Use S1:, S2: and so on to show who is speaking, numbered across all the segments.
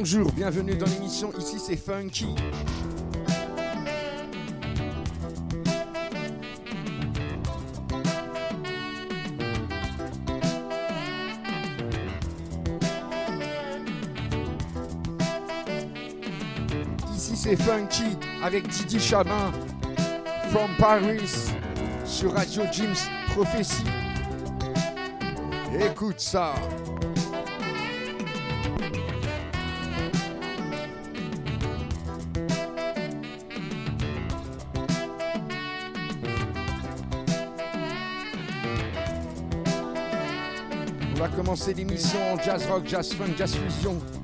S1: Bonjour, bienvenue dans l'émission. Ici c'est Funky. Ici c'est Funky avec Didi Chabin from Paris sur Radio James Prophecy. Écoute ça. Commencer l'émission jazz rock, jazz funk, jazz fusion.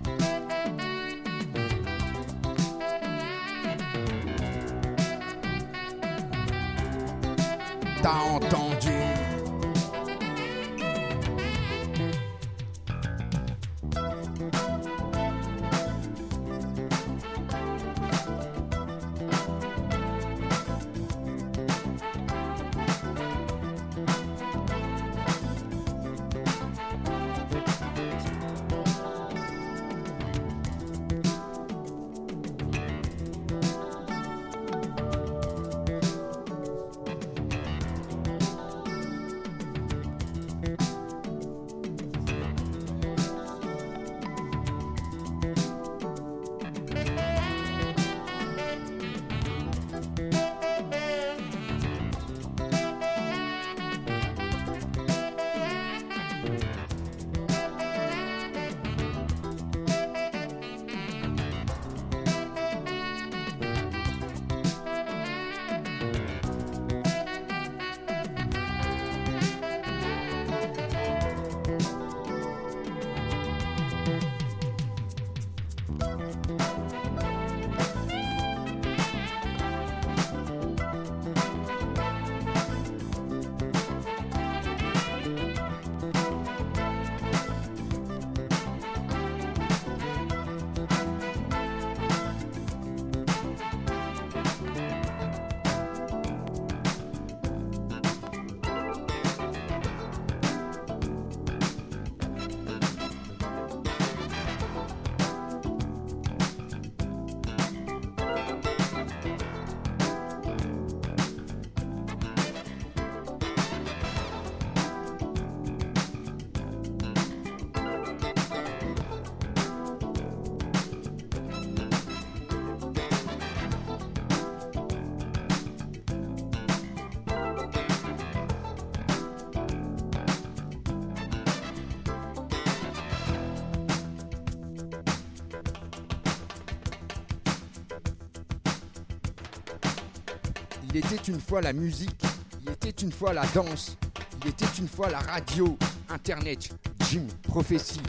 S1: Il était une fois la musique, il était une fois la danse, il était une fois la radio, internet, Jim, prophétie.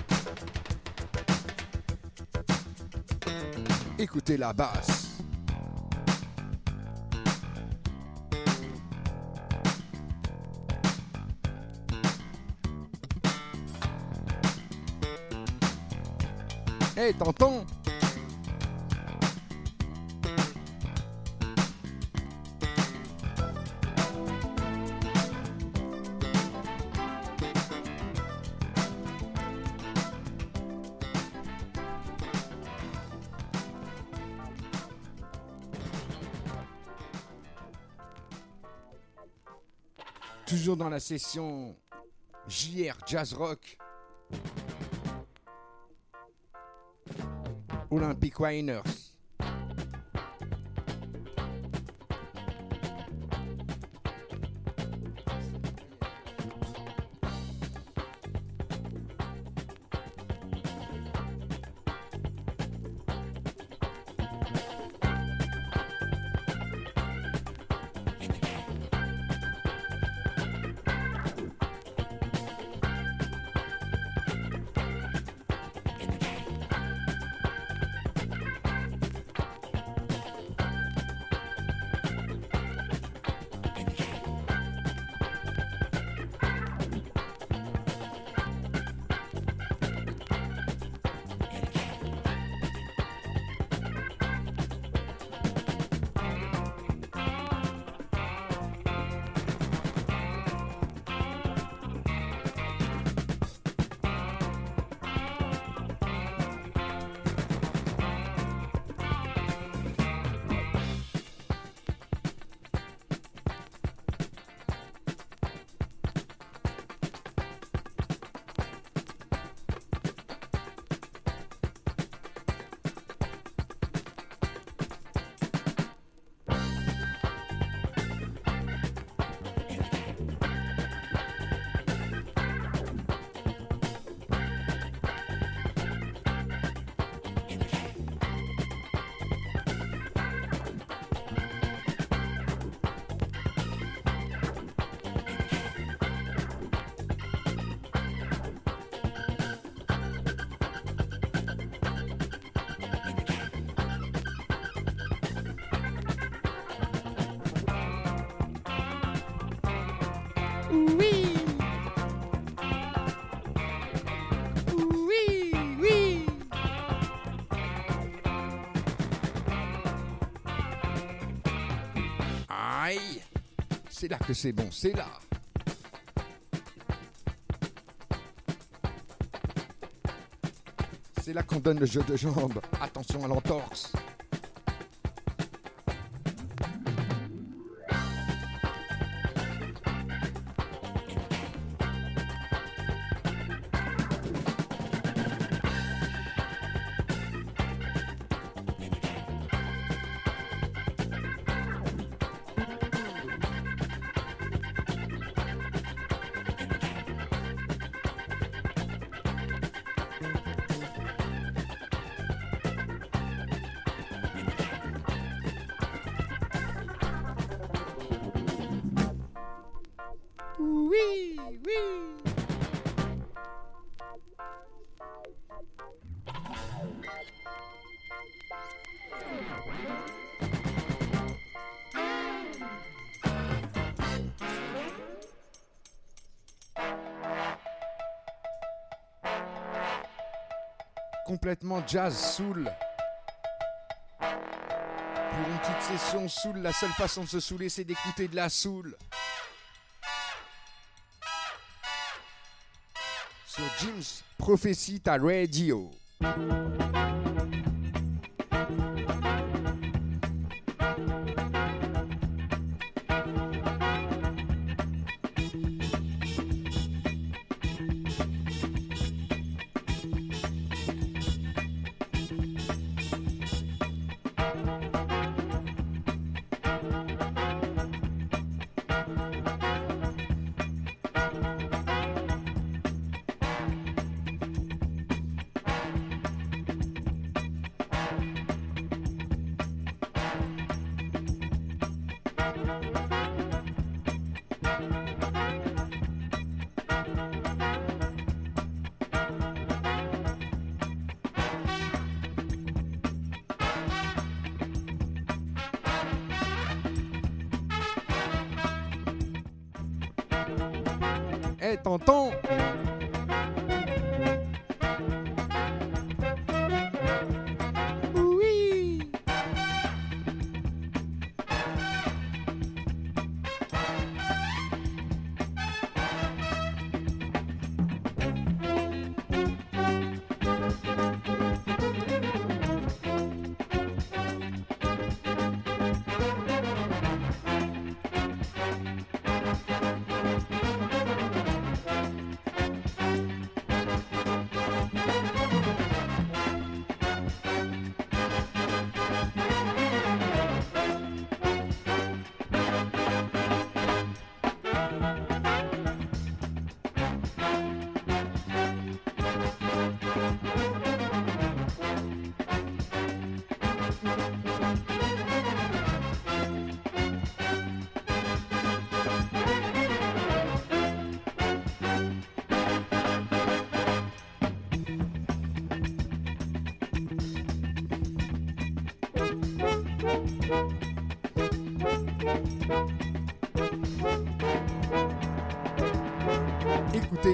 S1: Écoutez la basse. Hé, t'entends? La session JR Jazz Rock. Olympic Winers. C'est là que c'est bon, c'est là. C'est là qu'on donne le jeu de jambes. Attention à l'entorse. Complètement jazz soul. Pour une petite session soul, la seule façon de se saouler, c'est d'écouter de la soul. sur Jim's Prophecy ta Radio.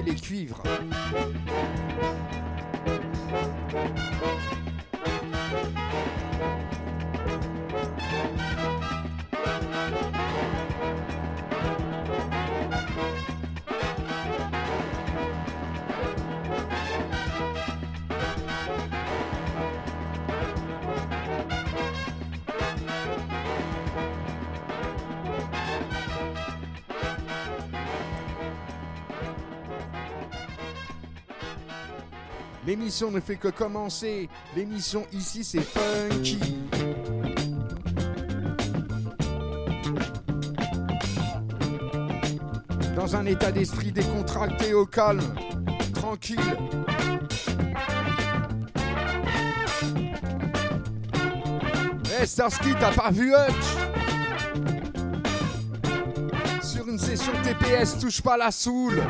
S1: Les cuivres. L'émission ne fait que commencer. L'émission ici, c'est funky. Dans un état d'esprit décontracté au calme, tranquille. Eh, Starsky, t'as pas vu Hutch? Sur une session TPS, touche pas la soule.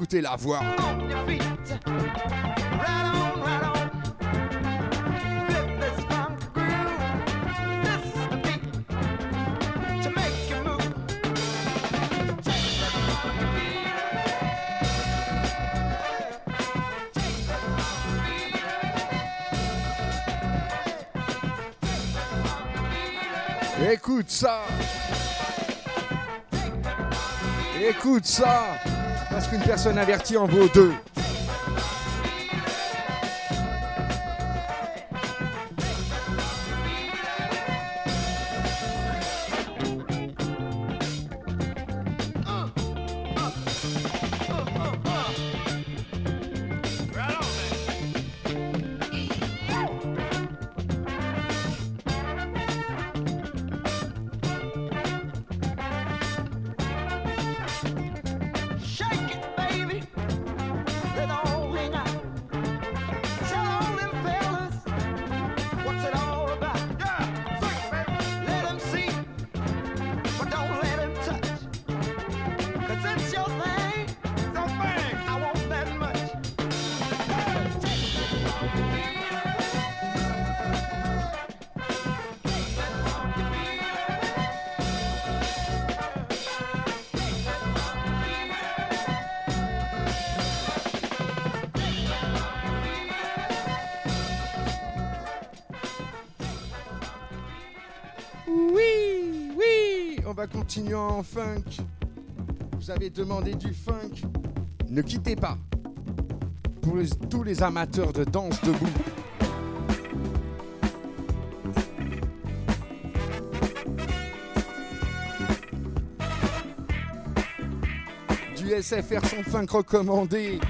S1: Écoutez la voix. Écoute ça Écoute ça qu'une personne avertie en vaut deux. continuons en funk. Vous avez demandé du funk. Ne quittez pas. Pour tous les amateurs de danse debout. Du SFR son funk recommandé.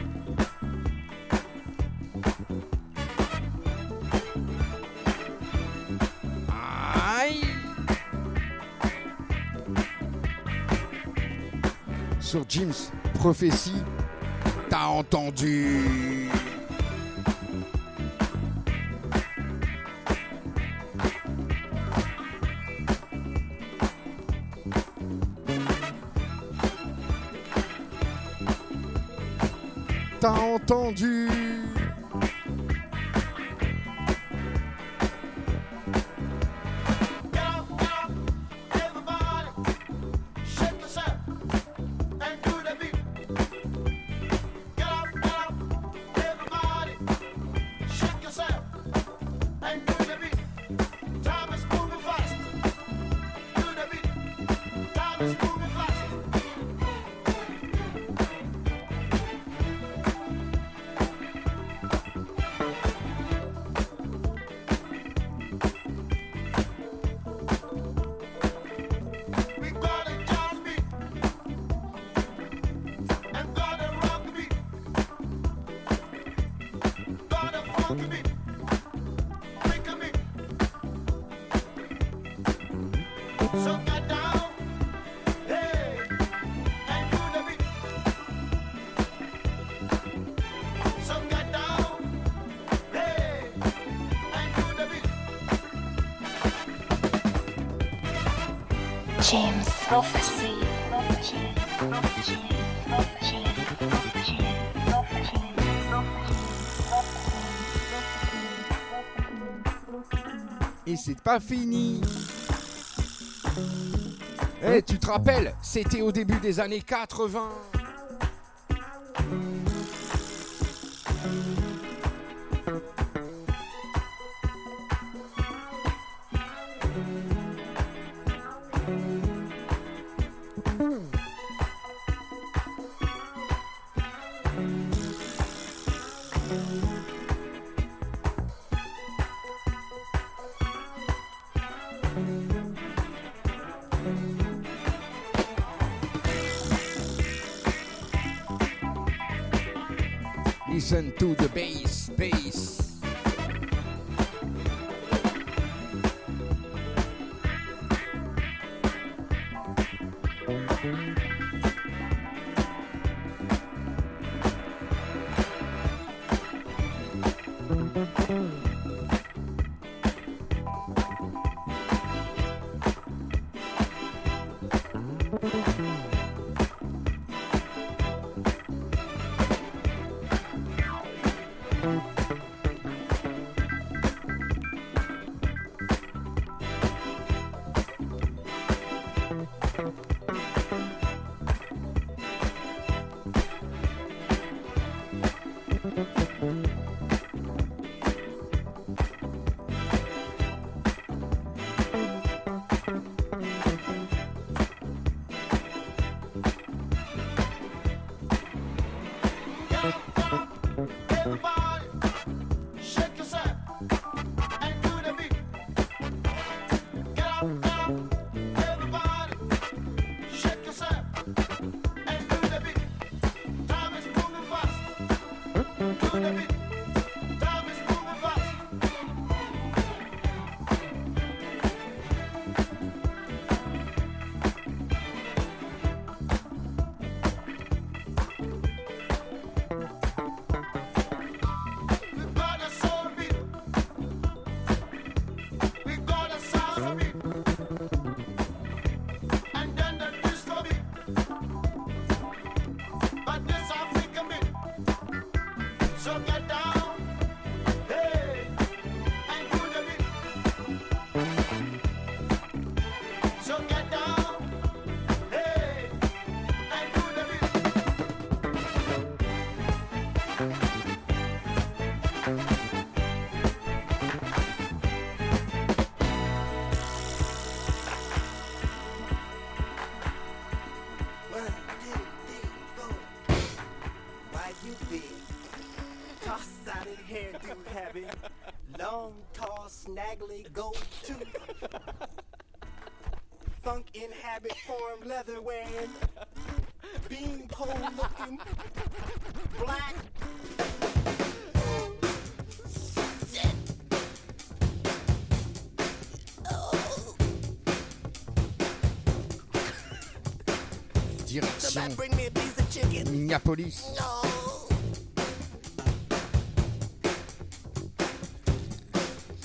S1: sur James Prophétie. T'as entendu? T'as entendu? Et c'est pas fini. Eh, tu te rappelles, c'était au début des années 80.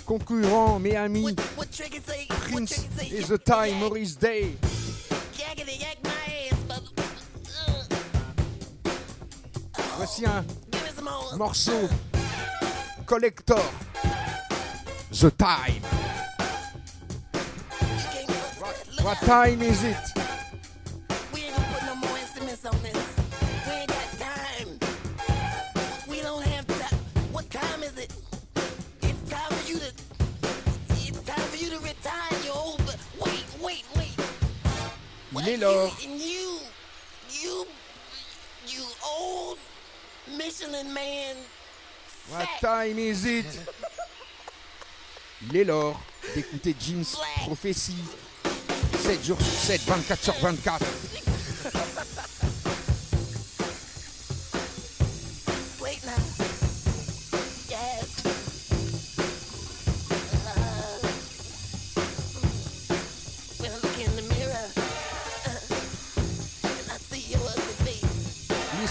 S2: Concurrent
S3: mais ami,
S2: Prince et The Time, Maurice Day. Voici un morceau. Collector, The Time. What time is it?
S3: You, you, you old Michelin man.
S2: What time is it? Il est l'heure d'écouter Jim's prophétie. 7 jours sur 7, 24 sur 24.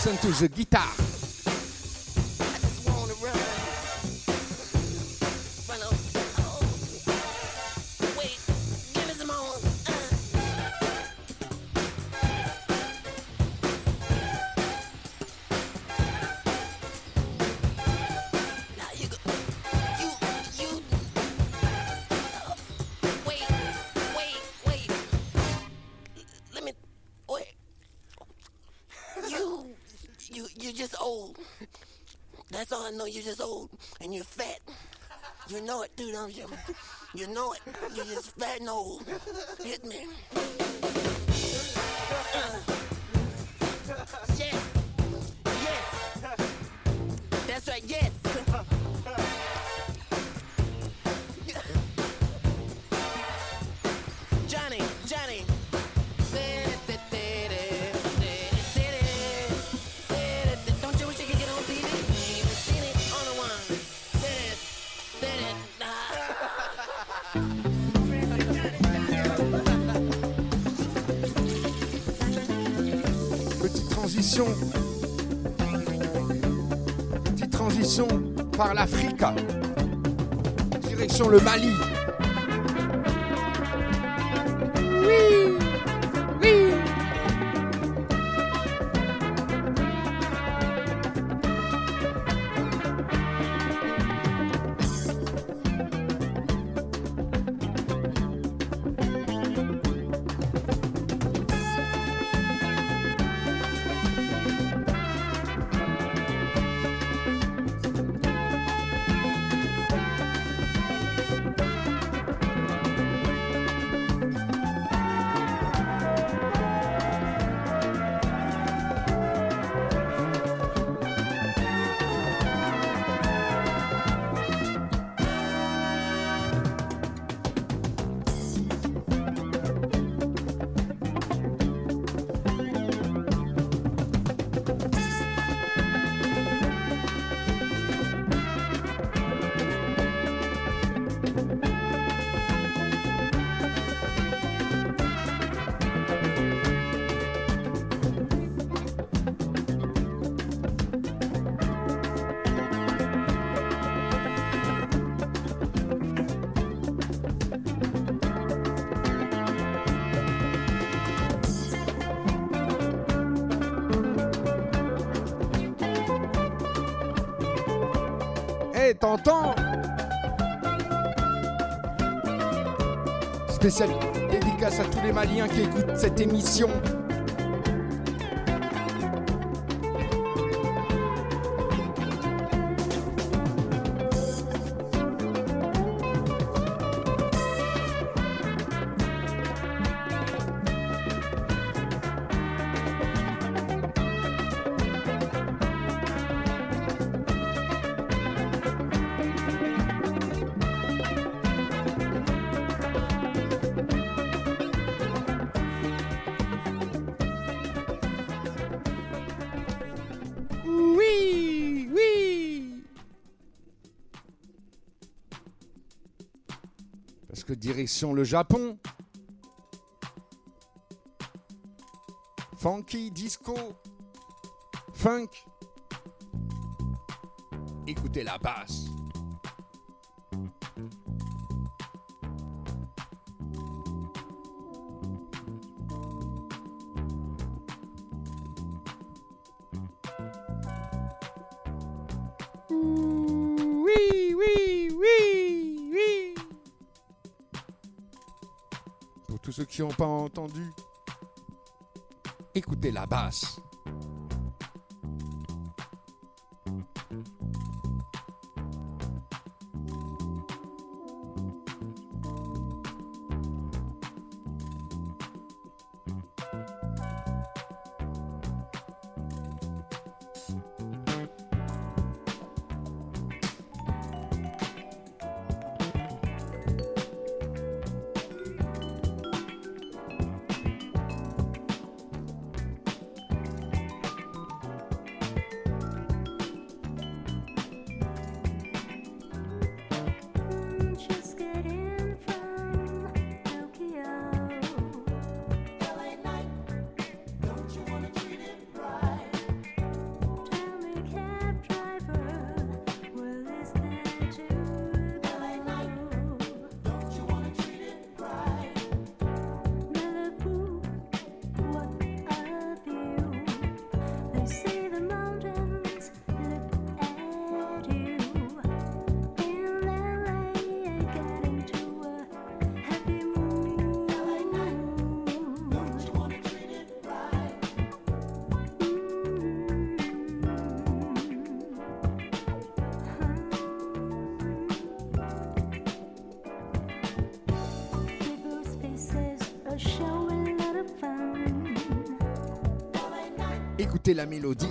S2: Santos Guitar.
S3: dude you. You know it. You just fat old. Hit me.
S2: transition, petite transition par l'Afrique, direction le Mali.
S4: T'entends Spécial dédicace à tous les Maliens qui écoutent cette émission. le Japon. Funky, disco, funk. Écoutez la basse. couper la basse. Écoutez la mélodie.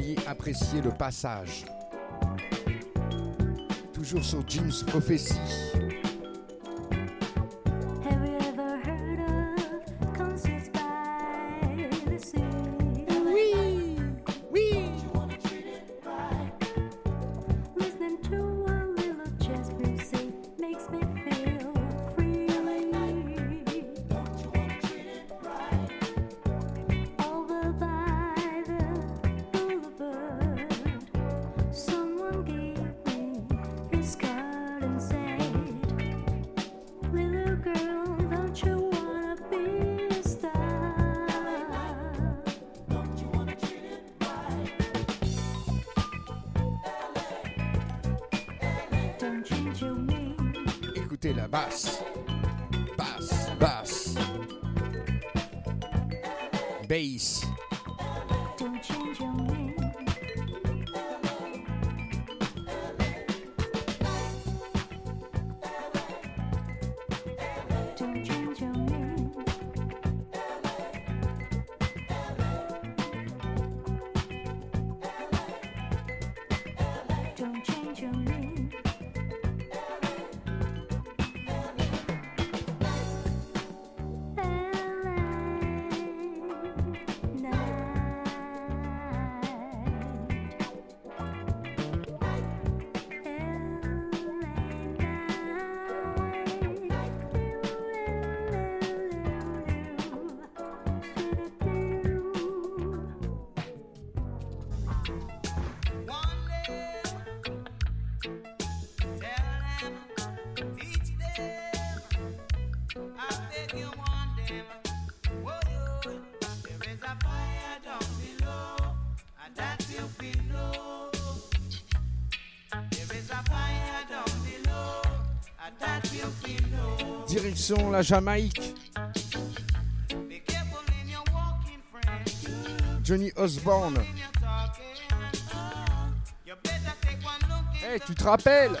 S4: veuillez apprécier le passage. Toujours sur Jim's
S3: Prophétie.
S5: Direction la Jamaïque. Johnny Osborne.
S3: Hey,
S5: tu te rappelles?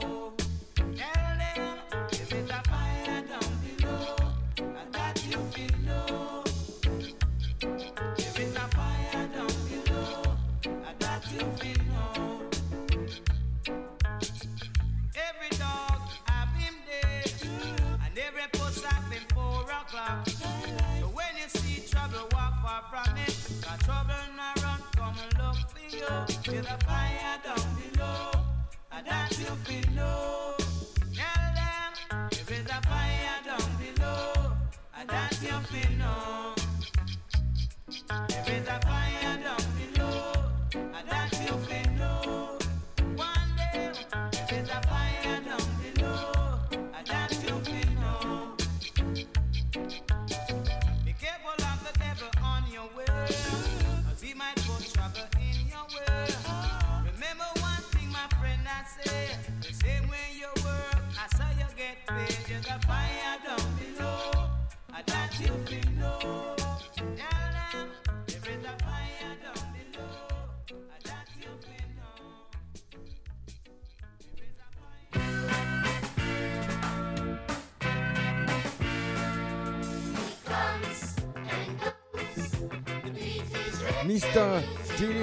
S3: know. The fire down below. You feel a fire down below. You feel a fire.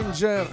S3: Danger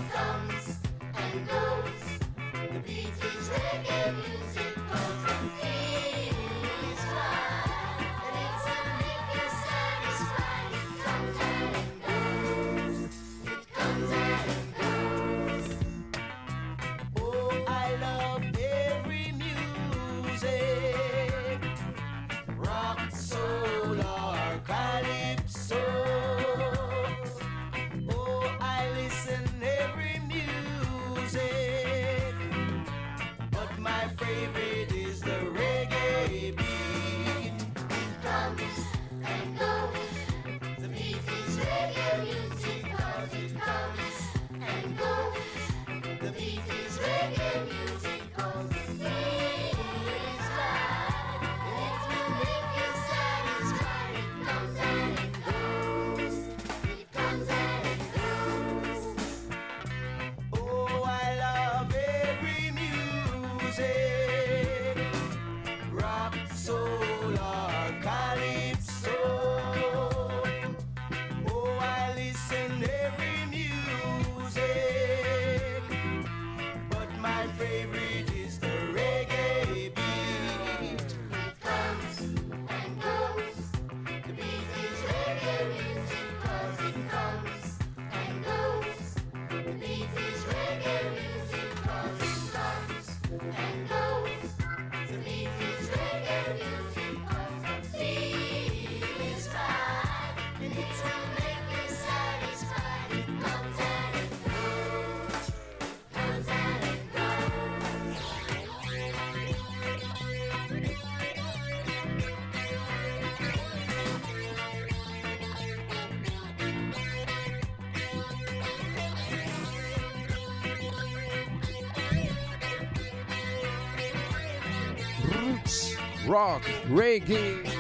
S3: rock,
S1: reggae.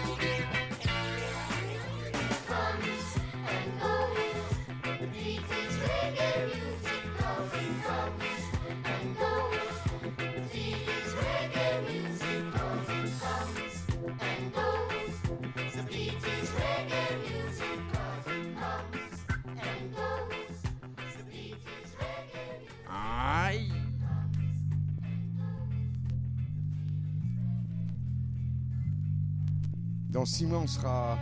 S1: Mois, on sera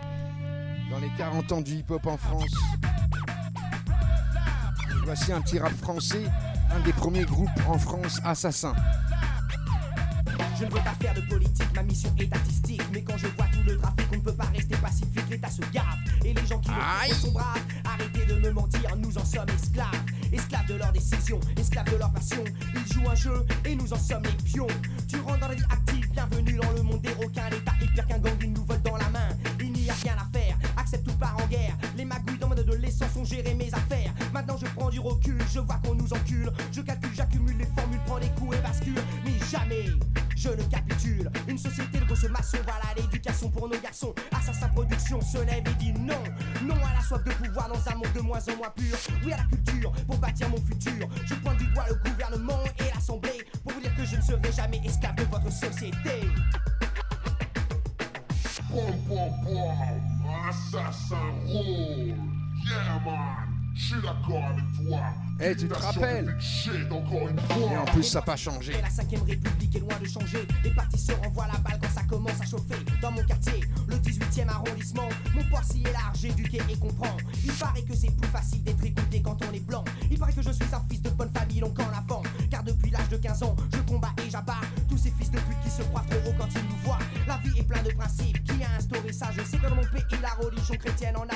S1: dans les 40 ans du hip-hop en France. Voici un petit rap français, un des premiers groupes en France assassins.
S6: Je ne veux pas faire de politique, ma mission est artistique. Mais quand je vois tout le trafic, on ne peut pas rester pacifique. L'État se gave et les gens qui le sont braves. Arrêtez de me mentir, nous en sommes esclaves. Esclaves de leurs décisions, esclaves de leur passion. Ils jouent un jeu et nous en sommes les pions. Tu rentres dans la vie active, bienvenue dans le monde des requins. L'État est pire qu'un gang, il nous vole dans se lève et dit non. Non à la soif de pouvoir dans un monde de moins en moins pur. Oui à la culture pour bâtir mon futur. Je pointe du doigt le gouvernement et l'assemblée pour vous dire que je ne serai jamais esclave de votre société.
S7: Pom pom pom, assassin rôle. Yeah man, je suis d'accord avec toi.
S1: Eh, tu te rappelles
S7: de shit encore une
S1: Et en plus, ça n'a pas changé.
S6: Et la 5ème République est loin de changer. Les partis se s'y élarge, éduqué et comprend. Il paraît que c'est plus facile d'être écouté quand on est blanc. Il paraît que je suis un fils de bonne famille, donc en avant. Car depuis l'âge de 15 ans, je combats et j'abats tous ces fils de pute qui se croient trop haut quand ils nous voient. La vie est pleine de principes. Qui a instauré ça Je sais que dans mon pays, la religion chrétienne en a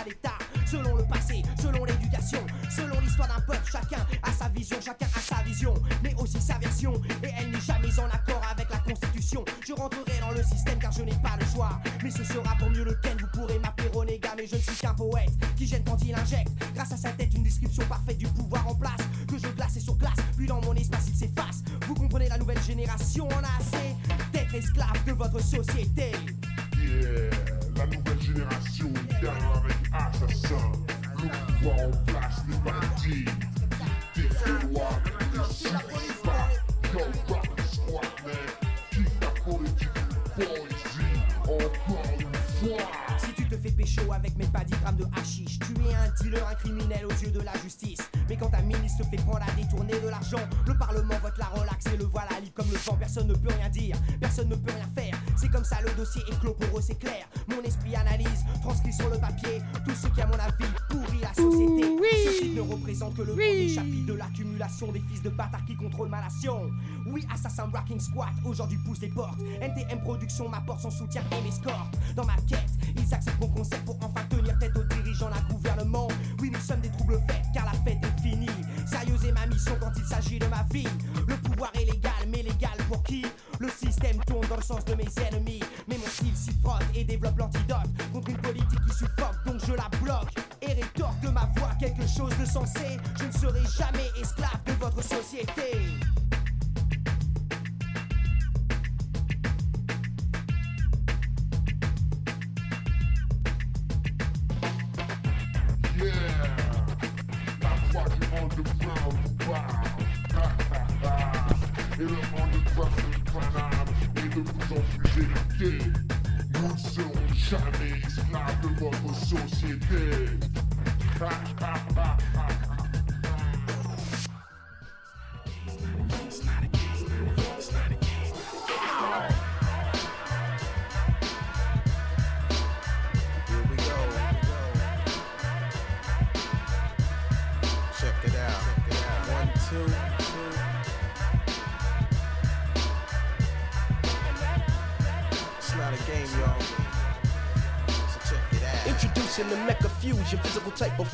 S7: Squad,
S6: aujourd'hui pousse des portes. NTM Production m'apporte son soutien et m'escorte. Dans ma quête, ils acceptent mon concept pour enfin tenir tête aux dirigeants d'un gouvernement. Oui, nous sommes des troubles faits, car la fête est finie. Sérieuse est ma mission quand il s'agit de ma vie. Le pouvoir est légal, mais légal pour qui? Le système tourne dans le sens de mes ennemis. Mais mon style s'y frotte et développe l'antidote contre une politique qui suffoque, donc je la bloque. Et rétorque ma voix quelque chose de sensé. Je ne serai jamais esclave de votre société.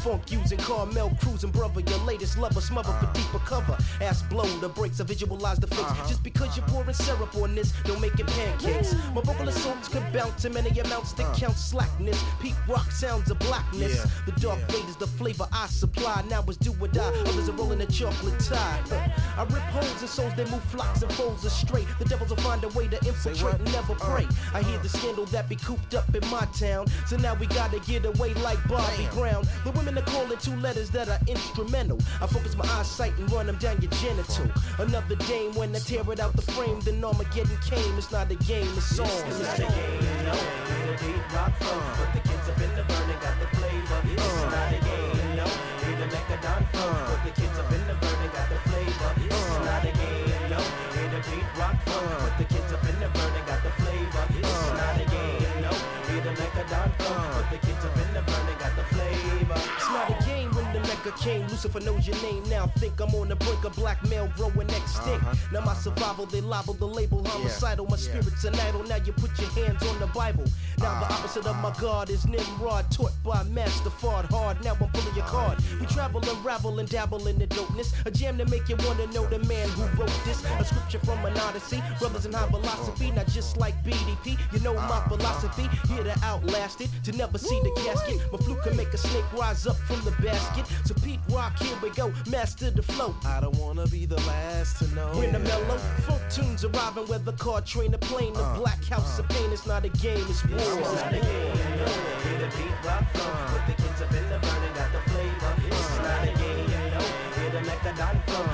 S3: Funk using Carmel cruising, brother. Your latest lover smother for uh. deeper cover. Ass blow the brakes, I visualize the fakes. Just because you're pouring syrup on this, don't make it pancakes. My vocal assaults could bounce in many amounts that count slackness. Peak rock sounds of blackness.
S8: Yeah,
S3: The dark fade is the flavor I supply. Now it's do or die. Others are rolling a chocolate tie. Uh, I rip holes in souls that move flocks and folds astray. The devils will find a way to infiltrate and never pray. I hear the scandal that be cooped up in my town. So now we gotta get away like Bobby Brown. The women are calling two letters that are instrumental. I focus my eyesight and run them down your genital. Another dame when I tear it out the frame, then Armageddon came. It's not a game, it's song. It's not a game, no. A beat rock funk, uh. but the kids up in the burning got the flavor. Uh. It's not a game, no. Need a Mecadon funk, uh. but the kids up in the burning got the flavor. It's when the Mecca came. Lucifer knows your name now. Think I'm on the brink of blackmail, growing extinct. Uh-huh. Now my survival, they libel the label homicidal. My spirit's an idol. Now you put your hands on the Bible. Now the ah. opposite of my God is Nimrod, taught by Master Fard Hard. Now I'm pulling your ah, card. We travel and ravel and dabble in the dopeness. A jam to make you wanna know the man who wrote this. A scripture from an odyssey. Brothers in high velocity, not just like BDP. You know my ah. philosophy. Here to outlast it, to never see the casket. My flute can make a snake rise up from the basket. So Pete Rock, here we go, master the flow.
S8: I don't wanna be the last to know.
S3: When the mellow funk tunes arriving, where the car train, a plane, the uh, black house uh. of pain. It's not a game, it's war. It's not a game. No, hear the beat rock put the kids up in the burning, got the flavor. It's not a game. No, hear the Mecadon funk,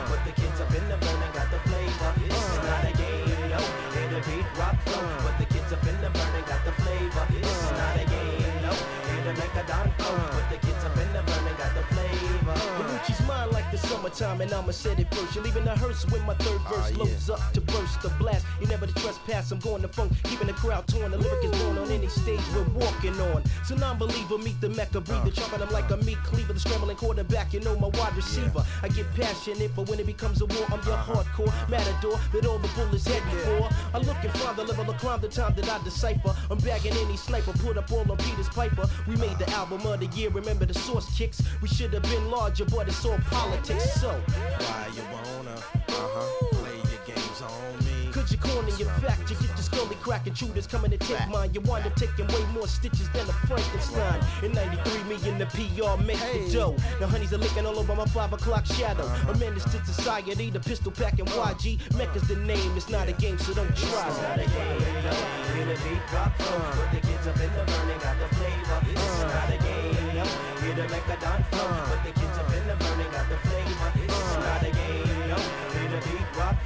S3: the summertime, and I'ma set it first. You're leaving the hearse when my third ah, verse
S8: yeah.
S3: loads up to burst the blast. You never to trespass, I'm going to funk, keeping the crowd torn. The lyric is born on any stage we're walking on. So non-believer meet the Mecca Breathe the breather, uh. chopping them like a meat cleaver. The scrambling quarterback, you know my wide receiver. I get passionate, but when it becomes a war, I'm your uh-huh. hardcore uh-huh. matador that all the bullets heading for. I look and find the level of crime, the time that I decipher. I'm bagging any sniper, put up all on Peter's Piper. We made the uh. album of the year, remember the source kicks. We should have been larger, but it's all politics. So,
S8: Why you wanna uh-huh, play your games on me?
S3: Could you corner your fact? You get the scully cracking shooters coming to take mine. You wind up taking way more stitches than a Frankenstein. In 93, me and the PR make the dough. The honeys are licking all over my 5 o'clock shadow. Uh-huh. A menace to society, the pistol packing uh. YG. Mecca's the name, it's not a game, so don't try. It's not a game, no. Hear the beat rock funk, put the kids up in the burning, got the flavor. It's uh. not a game, no. Hear the Mecadon funk, put the kids up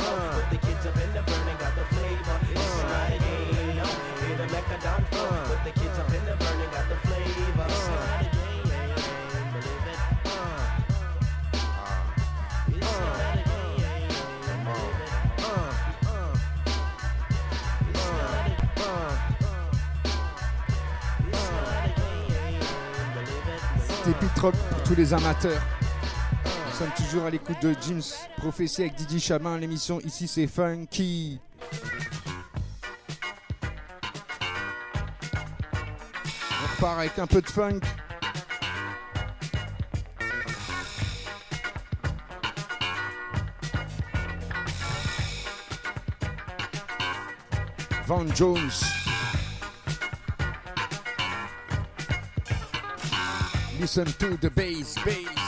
S3: funk, put the kids up in the burning, got the flavor. It's not a game, no. Hear the Mecadon funk, put the kids up in the burning, got the flavor. It's not a game, believe it. It's not a game, believe it. It's not a It's not a game, believe it.
S1: C'était Pit Rock pour tous les amateurs. Toujours à l'écoute de James Prophecy avec Didi Chamin. L'émission ici c'est Funky. On repart avec un peu de funk. Van Jones. Listen to the bass, bass.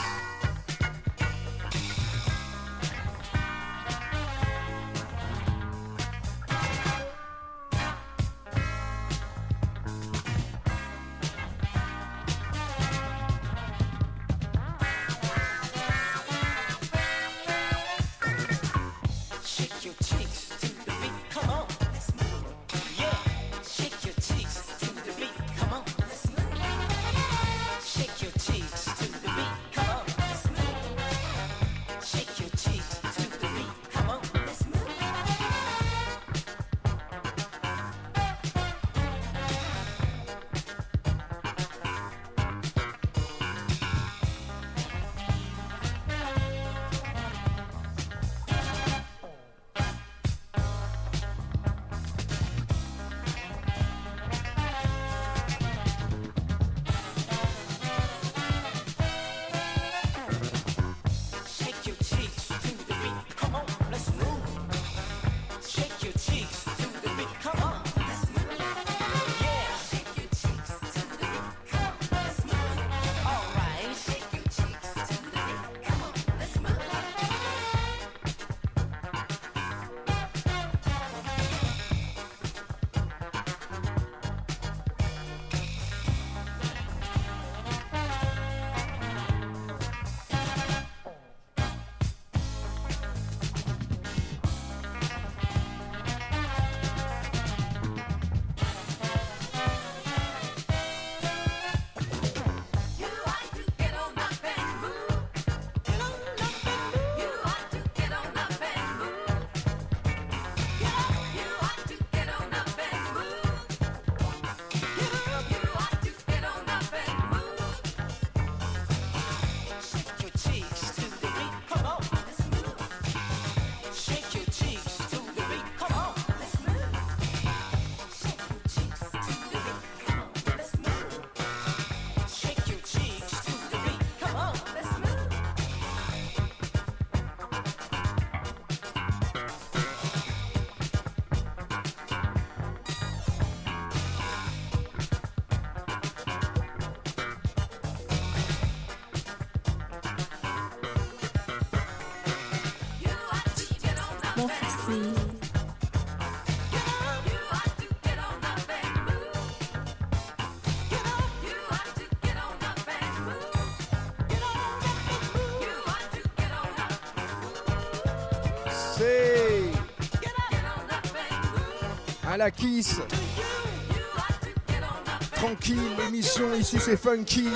S9: Tranquille, l'émission ici c'est funky.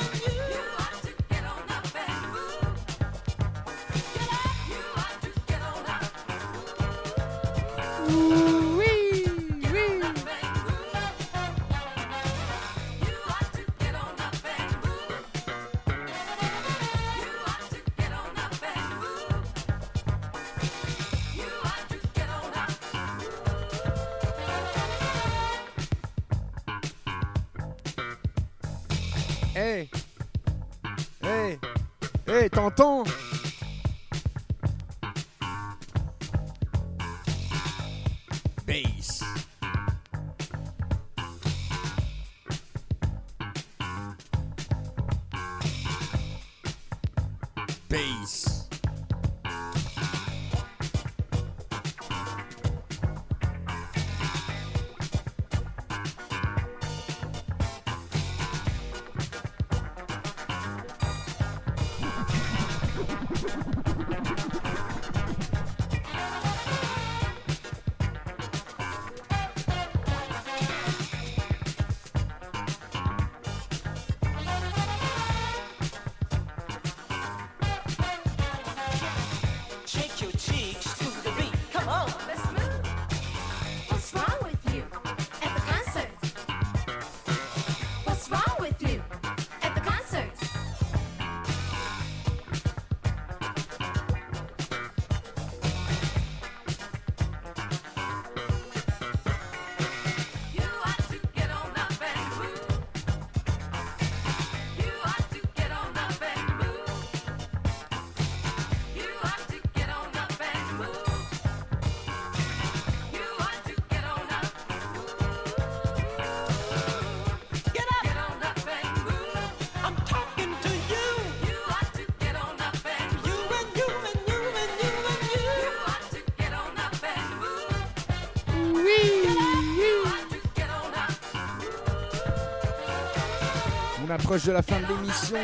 S9: Approche de la fin de l'émission.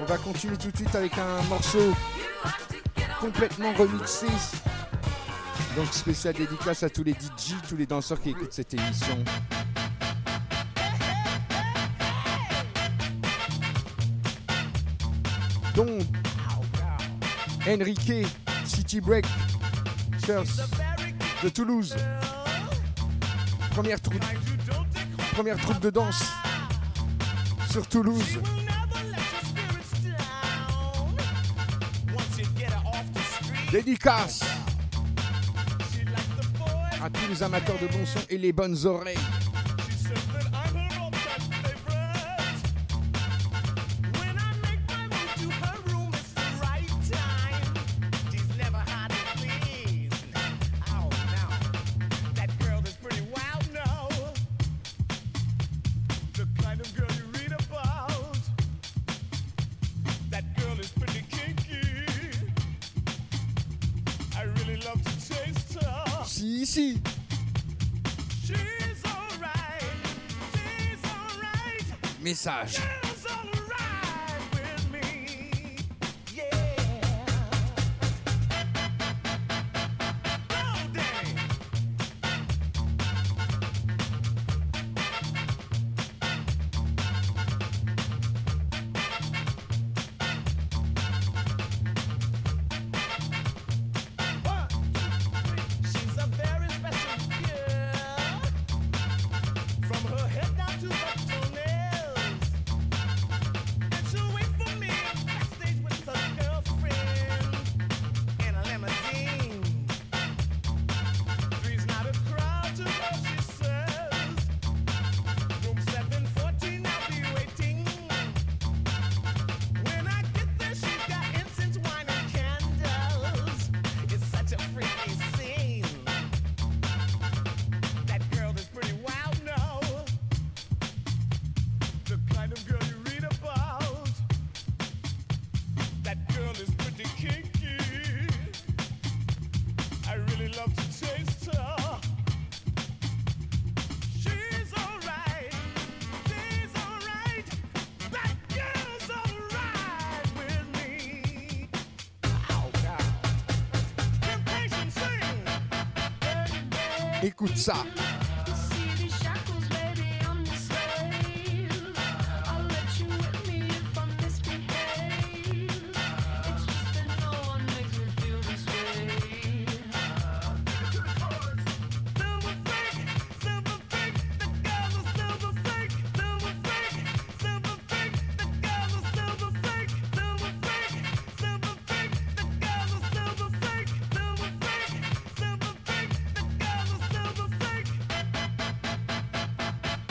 S9: On va continuer tout de suite avec un morceau complètement remixé. Donc spécial dédicace à tous les DJ, tous les danseurs qui écoutent cette émission. Donc, Enrique, City Break, Chers de Toulouse. Première troupe, première troupe de danse sur Toulouse. Dédicace à tous les amateurs de bon son et les bonnes oreilles. si. Right. Mensagem.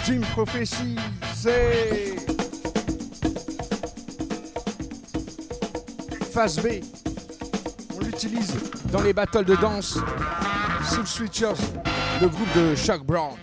S9: Jim Prophecy, c'est. Phase B. On l'utilise dans les battles de danse. Soul Switchers, le groupe de Chuck Brown.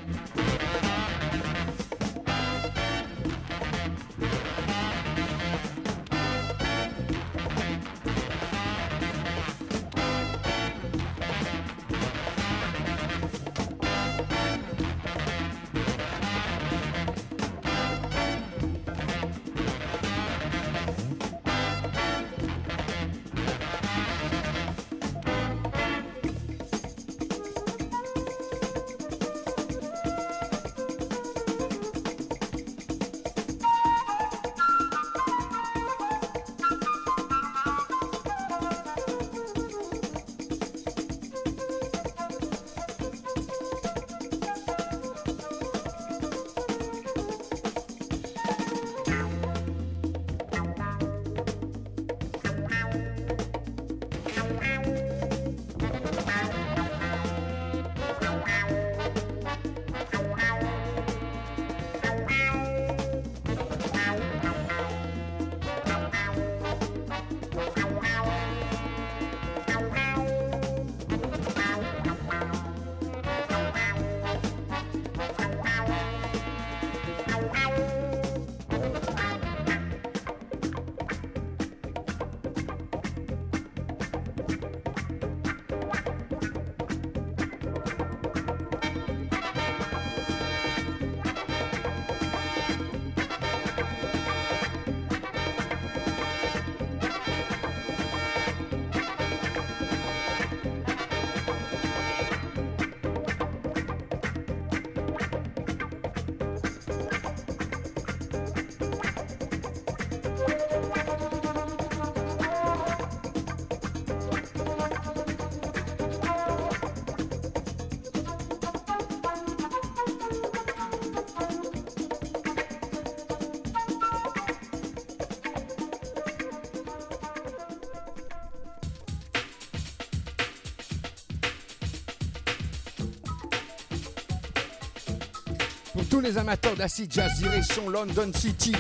S9: Tous les amateurs d'acid jazz, direction London City.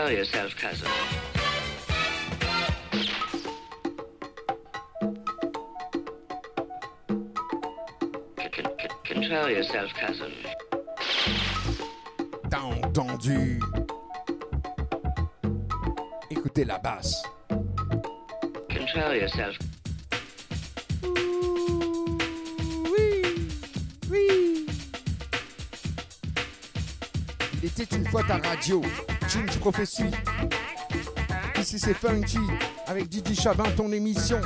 S10: Control yourself, cousin. Con- con- con- Control yourself, cousin.
S9: T'as entendu? Écoutez la basse.
S10: Control yourself.
S9: Il était une fois ta radio, Jim's Prophecy. Ici c'est Funky avec Didi Chabin, ton émission.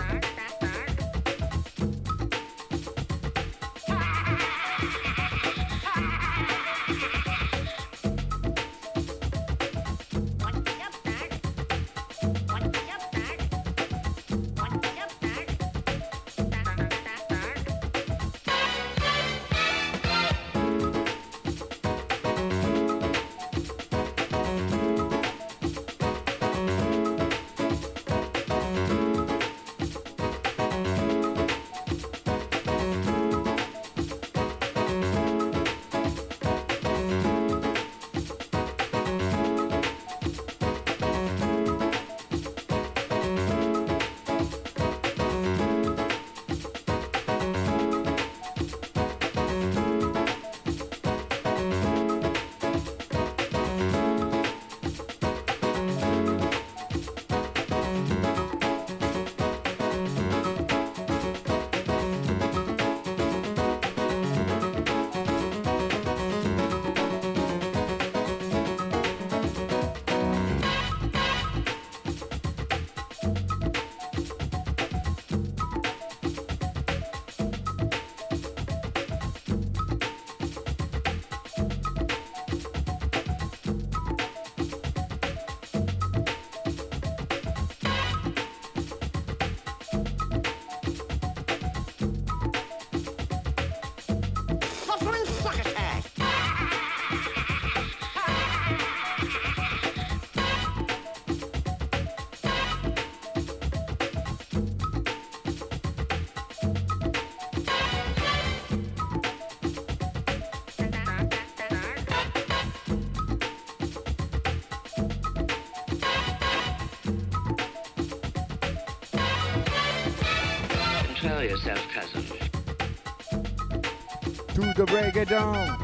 S1: To the breakdown. Si,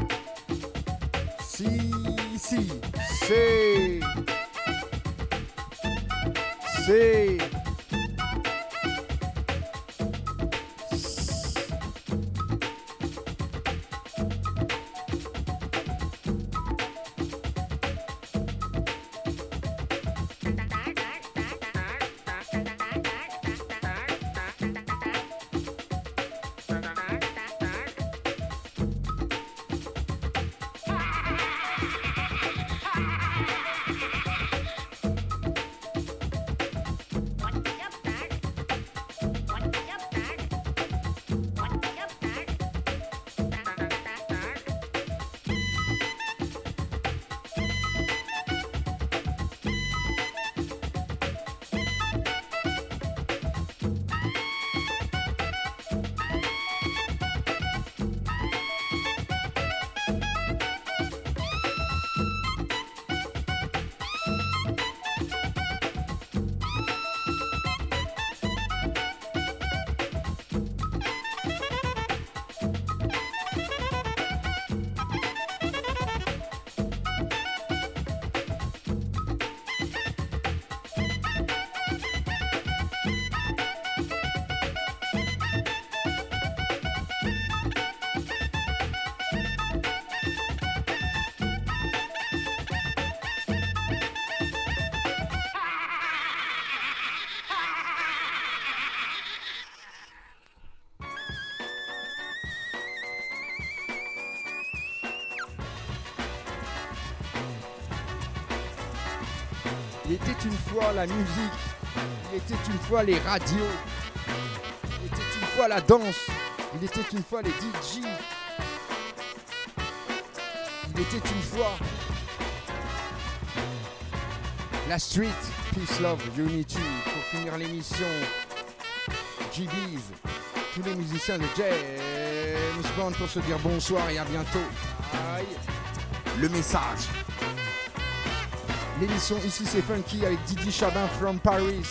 S1: Il était une fois la musique, il était une fois les radios, il était une fois la danse, il était une fois les DJ, il était une fois la street, peace, love, unity. Pour finir l'émission, GBs, tous les musiciens de James Bond pour se dire bonsoir et à bientôt. Aïe. Le message. L'émission ici c'est Funky avec Didi Chabin from Paris.